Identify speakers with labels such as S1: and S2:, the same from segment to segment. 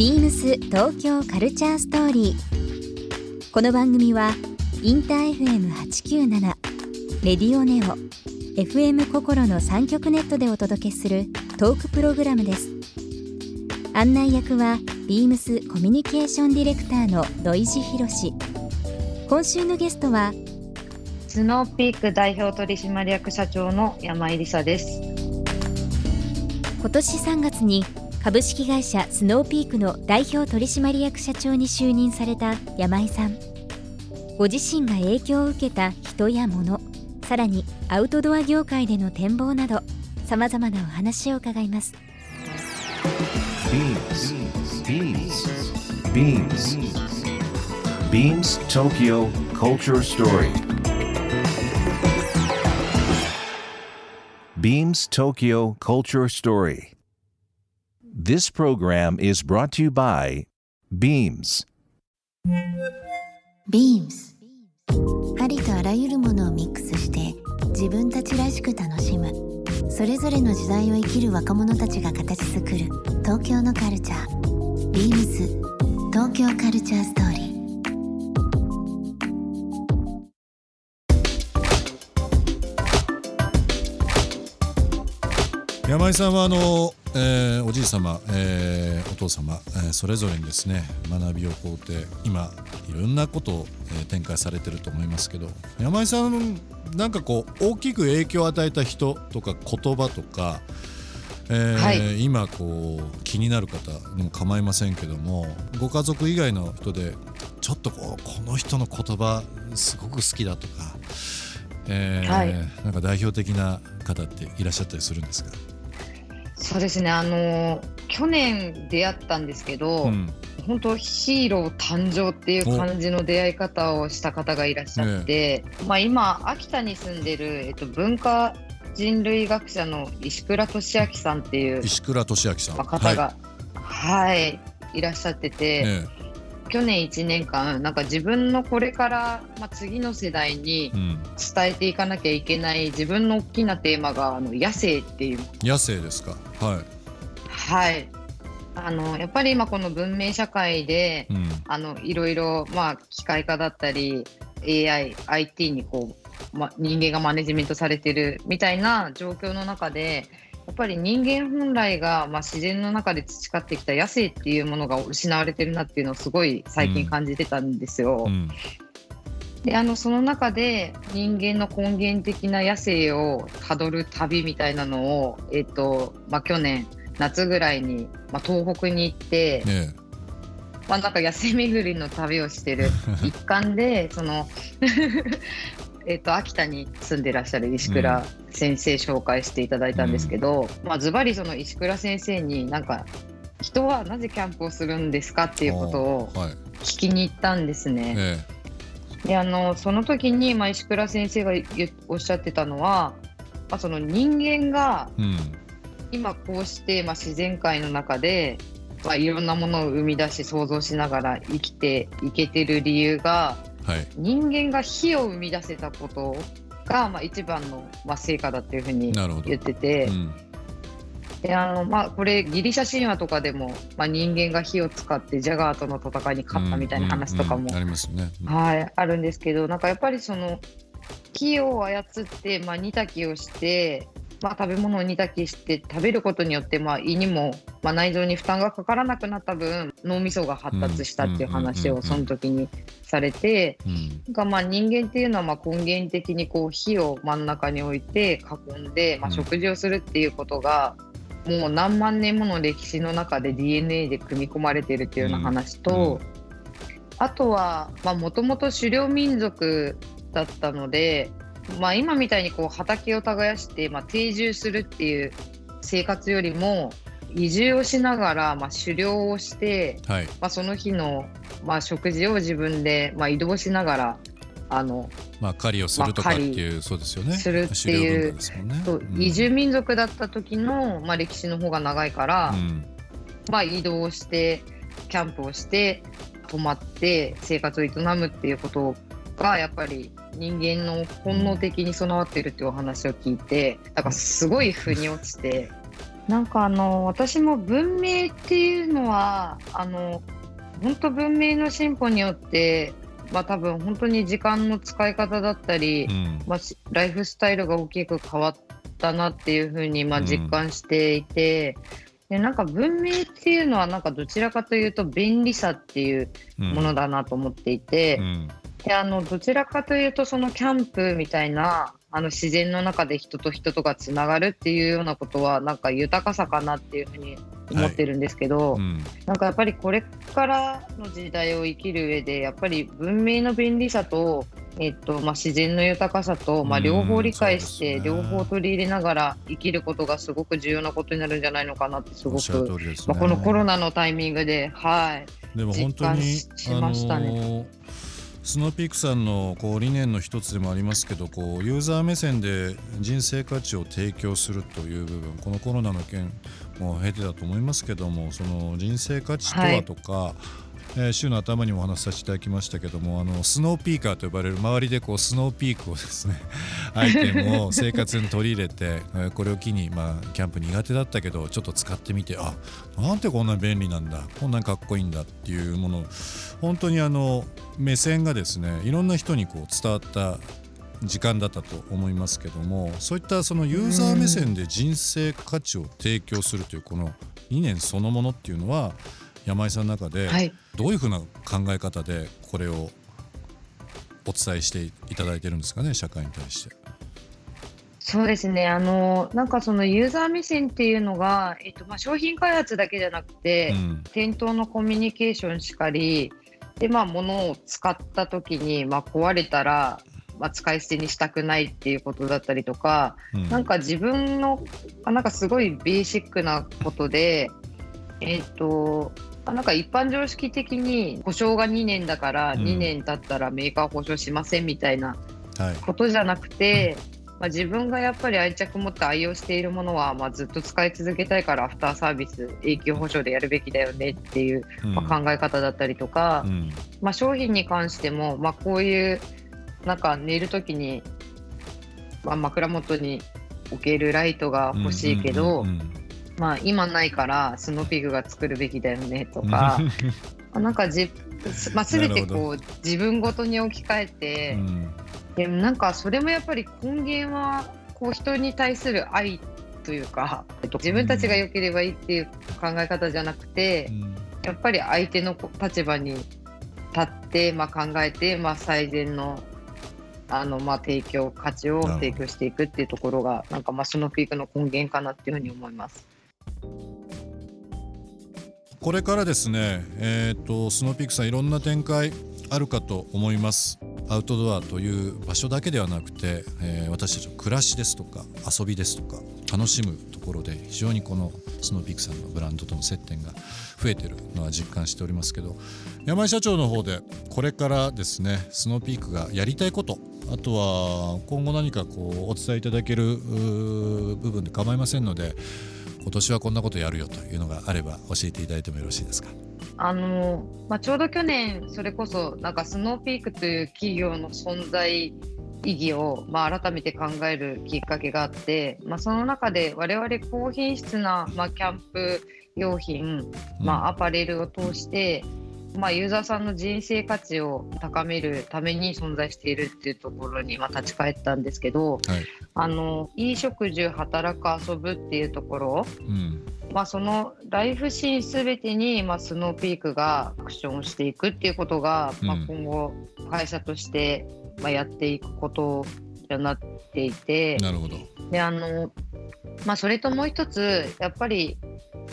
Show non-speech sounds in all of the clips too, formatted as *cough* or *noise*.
S1: ビームス東京カルチャーストーリー。この番組はインター FM897 レディオネオ FM 心の三極ネットでお届けするトークプログラムです。案内役はビームスコミュニケーションディレクターの土井博志。今週のゲストは
S2: スノーピーク代表取締役社長の山井梨沙です。
S1: 今年3月に株式会社スノーピークの代表取締役社長に就任された山井さんご自身が影響を受けた人や物さらにアウトドア業界での展望などさまざまなお話を伺います
S3: Beams. Beams. Beams. Beams Tokyo Culture Story. Beams Tokyo Culture Story. This program is brought to you by Beams.
S4: Beams. ありとあらゆるものをミックスして自分たちらしく楽しむ。それぞれの時代を生きる若者たちが形作る東京のカルチャー。Beams. 東京カルチャーストーリー
S5: 山井さんはあの、えーおじい様、えーお父様、えーそれぞれにですね学びをこうて今いろんなことを、えー展開されてると思いますけど山井さんなんかこう大きく影響を与えた人とか言葉とか、えー
S2: はい。
S5: 今こう気になる方でも構いませんけどもご家族以外の人でちょっとこうこの人の言葉すごく好きだとか、えー
S2: はい。
S5: なんか代表的な方っていらっしゃったりするんですか？
S2: そうですね、あの去年出会ったんですけど、
S5: うん。
S2: 本当ヒーロー誕生っていう感じの出会い方をした方がいらっしゃって、まあ今秋田に住んでるえっと文化人類学者の石倉俊明さんっていう
S5: 石倉俊明さん。
S2: まあ方がはい、い、らっしゃってて、
S5: え
S2: 去年1年間なんか自分のこれからまあ次の世代に伝えていかなきゃいけない自分の大きなテーマがあの野生っていう
S5: 野生ですか。は
S2: はいあのやっぱり今この文明社会で
S5: い。うん。
S2: あのいろいろ、まあ、機械化だったり AI、IT にこう、ま、人間がマネジメントされてるみたいな状況の中でやっぱり人間本来が、まあ、自然の中で培ってきた野生っていうものが失われてるなっていうのをすごい最近感じてたんですよ。
S5: うん。
S2: であのその中で人間の根源的な野生をたどる旅みたいなのを、えっとまあ、去年夏ぐらいに、まあ、東北に行って、
S5: え
S2: まあ、なんか野生巡りの旅をしてる一環でそのえっと秋田に住んでらっしゃる石倉先生紹介していただいたんですけど、まあ、ズバリその石倉先生になんか人はなぜキャンプをするんですかって
S5: え
S2: いうことを
S5: はい。
S2: 聞きに行ったんですね。
S5: え
S2: であのその時に、まあ、石倉先生が言おっしゃってたのは、まあ、その人間が。今こうして、まあ、自然界の中で、まあ、いろんなものを生み出し想像しながら生きていけてる理由が
S5: はい。
S2: 人間が火を生み出せたことが、まあ、一番の、まあ、成果だっていうふうに。言ってて、
S5: うん。
S2: であのまあ、これギリシャ神話とかでも、まあ、人間が火を使ってジャガーとの戦いに勝ったみたいな話とかも
S5: ありますね。うん
S2: はい、あるんですけど、なんかやっぱりその木を操って、まあ、煮炊きをして、まあ、食べ物を煮炊きして食べることによって、まあ、胃にも、まあ、内臓に負担がかからなくなった分脳みそが発達したっていう話をその時にされて、
S5: うん。
S2: なんかまあ人間っていうのはまあ根源的にこう火を真ん中に置いて囲んで、まあ、
S5: うん
S2: 食事をするっていうことが、もう何万年もの歴史の中で DNA で組み込まれているっていうような話と、
S5: うんうん
S2: あとはもともと狩猟民族だったので、まあ、今みたいにこう畑を耕して、まあ、定住するっていう生活よりも移住をしながら、まあ、狩猟をして、
S5: はい。
S2: まあ、その日の、まあ、食事を自分で、まあ、移動しながらあの
S5: まあ狩りをするとか
S2: まあ
S5: っていう、そうですよね。
S2: するっていう
S5: ね。
S2: そう
S5: うん
S2: 移住民族だった時の、まあ、歴史の方が長いから、
S5: うん。
S2: まあ、移動してキャンプをして泊まって生活を営むっていうことがやっぱり人間の本能的に備わってるっていうお話を聞いてだからすごい腑に落ちてなんかあの私も文明っていうのはあの本当文明の進歩によってまあ多分本当に時間の使い方だったり、
S5: うん。
S2: まあ、しライフスタイルが大きく変わったなっていうふうにまあ
S5: うん。
S2: 実感していて、でなんか文明っていうのはなんかどちらかというと便利さっていう
S5: うん。
S2: ものだなと思っていて、
S5: うん
S2: であのどちらかというとそのキャンプみたいなあの自然の中で人と人とがつながるっていうようなことはなんか豊かさかなっていうふうに思ってるんですけど、
S5: うん。
S2: なんかやっぱりこれからの時代を生きる上でやっぱり文明の便利さと,、えっとまあ、自然の豊かさと、まあ、
S5: うん
S2: 両方理解して、両方取り入れながら生きることがすごく重要なことになるんじゃないのかなってすごく、
S5: ね。
S2: まあ、このコロナのタイミングではい。
S5: でも本当に
S2: 実感ししましたね。
S5: あのスノーピークさんのこう理念の一つでもありますけどこうユーザー目線で人生価値を提供するという部分このコロナの件も経てだと思いますけどもその人生価値とはとか、えー週の頭にもお話しさせていただきましたけどもあのスノーピーカーと呼ばれる周りでこうスノーピークをですね *laughs* アイテムを生活に取り入れて、えーこれを機に、まあ、キャンプ苦手だったけどちょっと使ってみてあなんてこんな便利なんだこんなにかっこいいんだっていうもの本当にあの目線がですねいろんな人にこう伝わった時間だったと思いますけどもそういったそのユーザー目線で人生価値を提供するというこの理念そのものっていうのは山井さんの中で
S2: はい。
S5: どういうふうな考え方でこれをお伝えしていただいてるんですかね社会に対して。
S2: そうですね。あのなんかそのユーザー目線っていうのが、えっとまあ、商品開発だけじゃなくて、
S5: うん。
S2: 店頭のコミュニケーションしかりで、まあ、物を使った時に、まあ、壊れたら、まあ、使い捨てにしたくないっていうことだったりとか、
S5: うん。
S2: なんか自分のあなんかすごいベーシックなことで、えっとあなんか一般常識的に保証が2年だから
S5: うん。
S2: 2年経ったらメーカー保証しませんみたいな
S5: はい。
S2: ことじゃなくて、まあ、自分がやっぱり愛着持って愛用しているものは、まあ、ずっと使い続けたいからアフターサービス永久保証でやるべきだよねっていう、
S5: うん。
S2: まあ、考え方だったりとか、
S5: うん。
S2: まあ、商品に関しても、まあ、こういうなんか寝る時に、まあ、枕元に置けるライトが欲しいけど、
S5: うんうん
S2: まあ、今ないからスノーピークが作るべきだよねとかまあなんかじ、まあ、全てこう自分ごとに置き換えて。
S5: うん
S2: でもなんかそれもやっぱり根源はこう人に対する愛というか、えっと、自分たちが良ければいいっていう考え方じゃなくて、
S5: うん
S2: やっぱり相手の立場に立って、まあ、考えて、まあ、最善のあの、まあ、提供価値を提供していくっていうところがなんかまあスノーピークの根源かなっていうふうに思います。
S5: これからですね、えー、とスノーピークさんいろんな展開あるかと思います。アウトドアという場所だけではなくて、えー私たちの暮らしですとか遊びですとか楽しむところで非常にこのスノーピークさんのブランドとの接点が増えてるのは実感しておりますけど山井社長の方でこれからですねスノーピークがやりたいことあとは今後何かこうお伝えいただける部分で構いませんので今年はこんなことやるよというのがあれば教えていただいてもよろしいですか？
S2: あのまあ、ちょうど去年それこそなんかスノーピークという企業の存在意義を、まあ、改めて考えるきっかけがあって、まあ、その中で我々高品質な、まあ、キャンプ用品、まあ、アパレルを通して、まあ、ユーザーさんの人生価値を高めるために存在しているっていうところに、まあ、立ち返ったんですけど、
S5: はい。
S2: あの衣食住働く遊ぶっていうところ
S5: うん。
S2: まあ、そのライフシーンすべてに、まあ、スノーピークがアクションをしていくっていうことが、まあ
S5: うん、
S2: 今後会社として、まあ、やっていくことになっていて
S5: なるほど。
S2: であの、まあ、それともう一つやっぱり、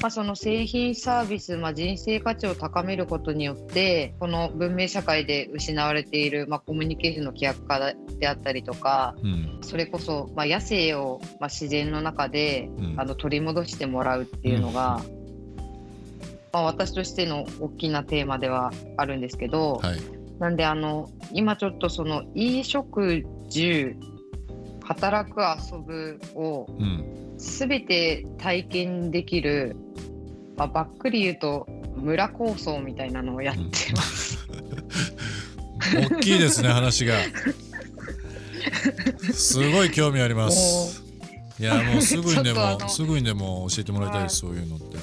S2: まあ、その製品サービス、まあ、人生価値を高めることによってこの文明社会で失われている、まあ、コミュニケーションの規約化であったりとか
S5: うん。
S2: それこそ、まあ、野生を、まあ、自然の中で
S5: うん。
S2: あの取り戻してもらうっていうのが、まあ、私としての大きなテーマではあるんですけど、
S5: はい。
S2: なんであの今ちょっとその衣食住働く遊ぶを
S5: うん。
S2: 全て体験できる、まあ、ばっくり言うと村構想みたいなのをやってます。
S5: 大きいですね話が。*laughs* すごい興味あります。いやもうすぐにでも *laughs* すぐにでも教えてもらいたいです、
S2: は
S5: そういうのって。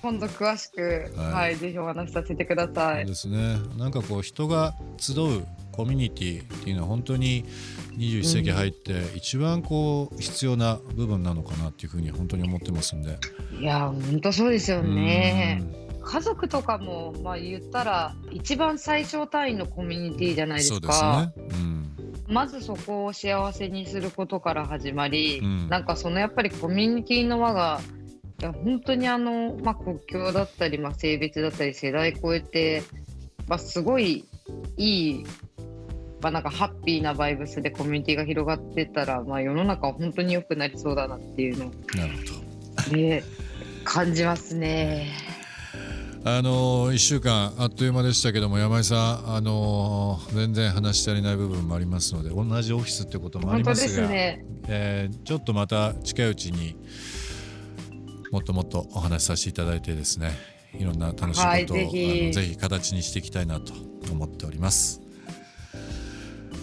S2: 今度詳しく、
S5: はい
S2: はい、ぜひお話しさせてください。
S5: ですねなんかこう人が集うコミュニティっていうのは本当に21世紀入って一番こう必要な部分なのかなっていうふうに本当に思ってますんで。
S2: いや、本当そうですよね。
S5: うん
S2: 家族とかも、まあ、言ったら一番最小単位のコミュニティじゃないです
S5: そう
S2: か。
S5: ですね。うん
S2: まずそこを幸せにすることから始まり、
S5: うん
S2: なんかそのやっぱりコミュニティの輪がいや本当にあの、まあ、国境だったり、まあ、性別だったり世代超えて、まあ、すごいいい、まあ、なんかハッピーなバイブスでコミュニティが広がってったら、まあ、世の中は本当に良くなりそうだなっていうのを、
S5: なるほど。
S2: ね、感じますね。
S5: あの1週間あっという間でしたけども山井さん、あの全然話し足りない部分もありますので同じオフィスってこともありますが
S2: すね。
S5: えーちょっとまた近いうちにもっともっとお話しさせていただいてですねいろんな楽しい
S2: はい
S5: ことを、
S2: ぜひ
S5: あのぜひ形にしていきたいなと思っております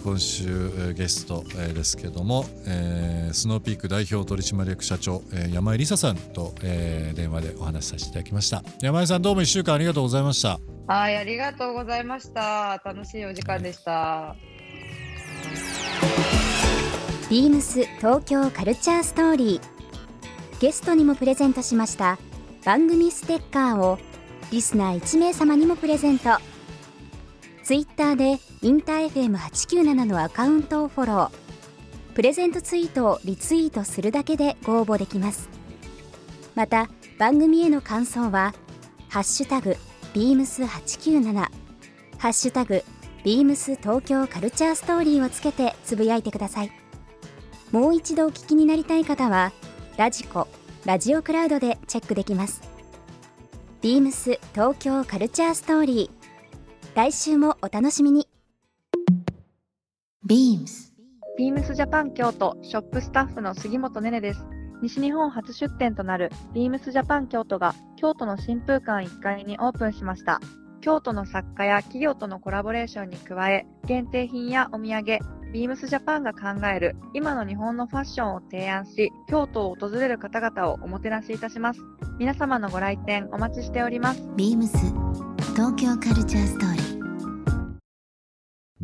S5: 今週、えーゲスト、えーですけども、えースノーピーク代表取締役社長、えー山井梨沙さんと、えー電話でお話しさせていただきました山井さんどうも1週間ありがとうございました
S2: はい、ありがとうございました。楽しいお時間でした。
S1: ビームス東京カルチャーストーリーゲストにもプレゼントしました番組ステッカーをリスナー1名様にもプレゼントツイッターでインター FM897 のアカウントをフォロー。プレゼントツイートをリツイートするだけでご応募できます。また番組への感想は「ハッシュタグビームス897」「ハッシュタグビームス東京カルチャーストーリー」をつけてつぶやいてください。もう一度お聞きになりたい方はラジコラジオクラウドでチェックできます。ビームス東京カルチャーストーリー。来週もお楽しみに
S4: beams
S6: ビームスジャパン京都ショップスタッフの杉本ねねです。西日本初出店となるビームスジャパン京都が京都の新風館1階にオープンしました。京都の作家や企業とのコラボレーションに加え、限定品やお土産、ビームスジャパンが考える今の日本のファッションを提案し、京都を訪れる方々をおもてなしいたします。皆様のご来店お待ちしております。
S4: beams 東京カルチャーストーリー